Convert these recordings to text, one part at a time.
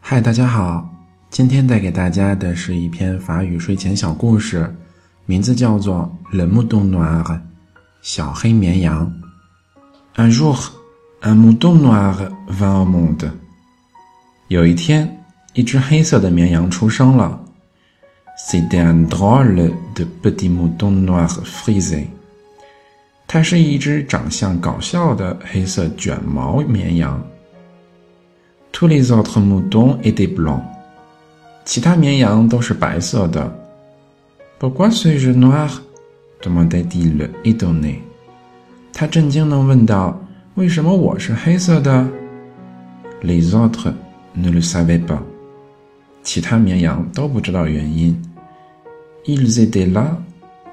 嗨，大家好！今天带给大家的是一篇法语睡前小故事，名字叫做《冷木冬暖》。小黑绵羊。Un jour, un mouton noir v i au monde。有一天，一只黑色的绵羊出生了。C'est un drôle de petit mouton noir frisé。它是一只长相搞笑的黑色卷毛绵羊。Tout les autres moutons étaient blancs，其他绵羊都是白色的。Pourquoi suis-je n o i r d o m m n t desi le idone？n 他震惊能问道：“为什么我是黑色的。Les autres ne le savait pas，其他绵羊都不知道原因。Ils étaient là。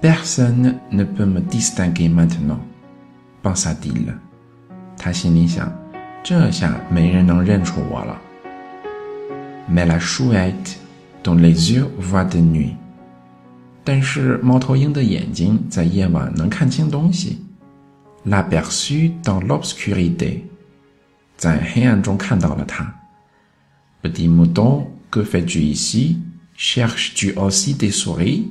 Personne ne peut me distinguer maintenant, pensa-t-il. il Mais la chouette, dont les yeux voient de nuit. L'aperçu dans l'obscurité. Petit mouton, que fais-tu ici? Cherches-tu aussi des souris？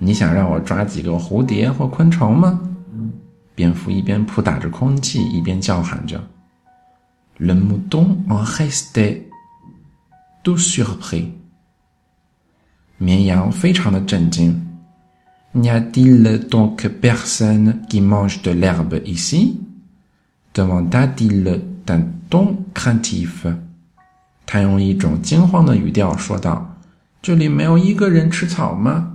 你想让我抓几个蝴蝶或昆虫吗？蝙蝠一边扑打着空气，一边叫喊着。Le monde en hysté, tout surpe. 绵羊非常的震惊。Y a-t-il donc personne qui mange de l'herbe ici? Demanda-t-il d'un ton craintif. 他用一种惊慌的语调说道：“这里没有一个人吃草吗？”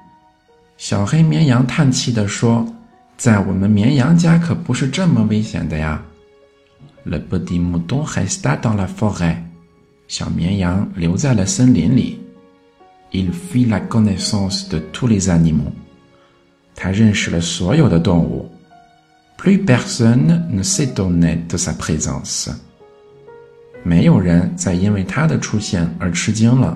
小黑绵羊叹气地说：“在我们绵羊家可不是这么危险的呀。” Le petit mouton est allé dans la forêt。小绵羊留在了森林里。Il fit la connaissance de tous les animaux。他认识了所有的动物。Plus personne ne s e t o n n t de sa présence。没有人再因为他的出现而吃惊了。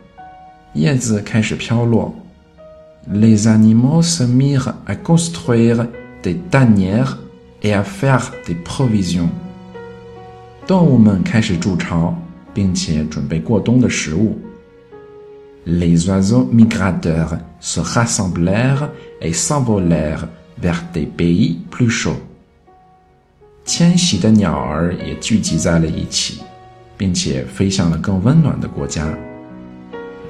叶子开始飘落，Les animaux se mirent à construire des tanières et à faire des provisions。动物们开始筑巢，并且准备过冬的食物。Les oiseaux migrateurs se rassemblèrent et s'envolèrent vers des pays plus chauds。迁徙的鸟儿也聚集在了一起，并且飞向了更温暖的国家。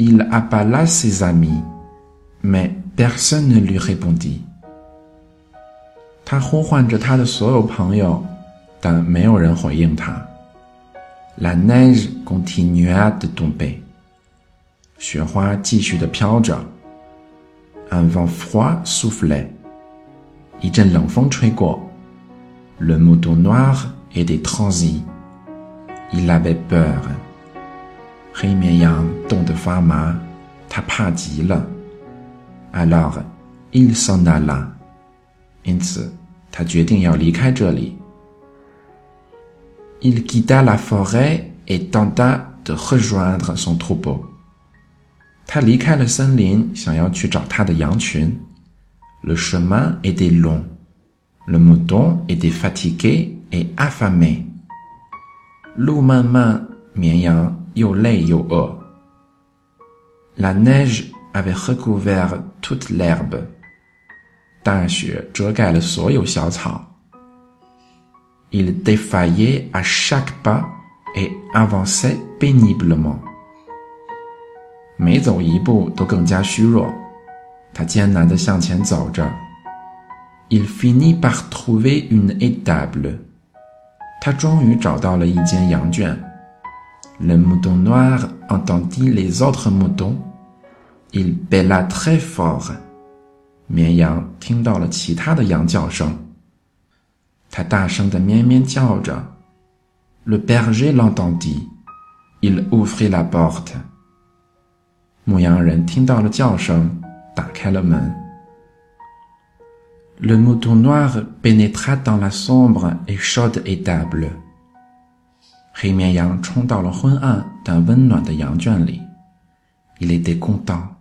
il appela ses amis, mais personne ne lui répondit. La neige continua de tomber. Un vent froid soufflait. Le mouton noir était transi. Il avait peur. 黑绵羊冻得发麻，它怕极了。Alors, il s'en alla。因此，他决定要离开这里。Il quitta la forêt et tenta de rejoindre son troupeau。他离开了森林，想要去找他的羊群。Le chemin était long, le mouton était fatigué et affamé. 路漫漫，p 羊 a m n 又累又饿，La neige avait recouvert toute l'herbe。大雪遮盖了所有小草。Il défaillait à chaque pas et avançait péniblement。每走一步都更加虚弱，他艰难地向前走着。Il finit par trouver une étable。他终于找到了一间羊圈。Le mouton noir entendit les autres moutons. Il bêla très fort, le de Le berger l'entendit, il ouvrit la porte. Le mouton noir pénétra dans la sombre et chaude étable。黑绵羊冲到了昏暗但温暖的羊圈里，伊雷得贡道，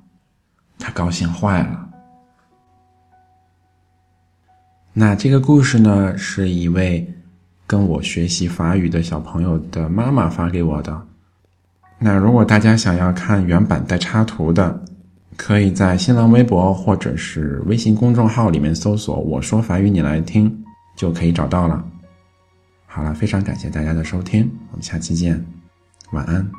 他高兴坏了。那这个故事呢，是一位跟我学习法语的小朋友的妈妈发给我的。那如果大家想要看原版带插图的，可以在新浪微博或者是微信公众号里面搜索“我说法语你来听”，就可以找到了。好了，非常感谢大家的收听，我们下期见，晚安。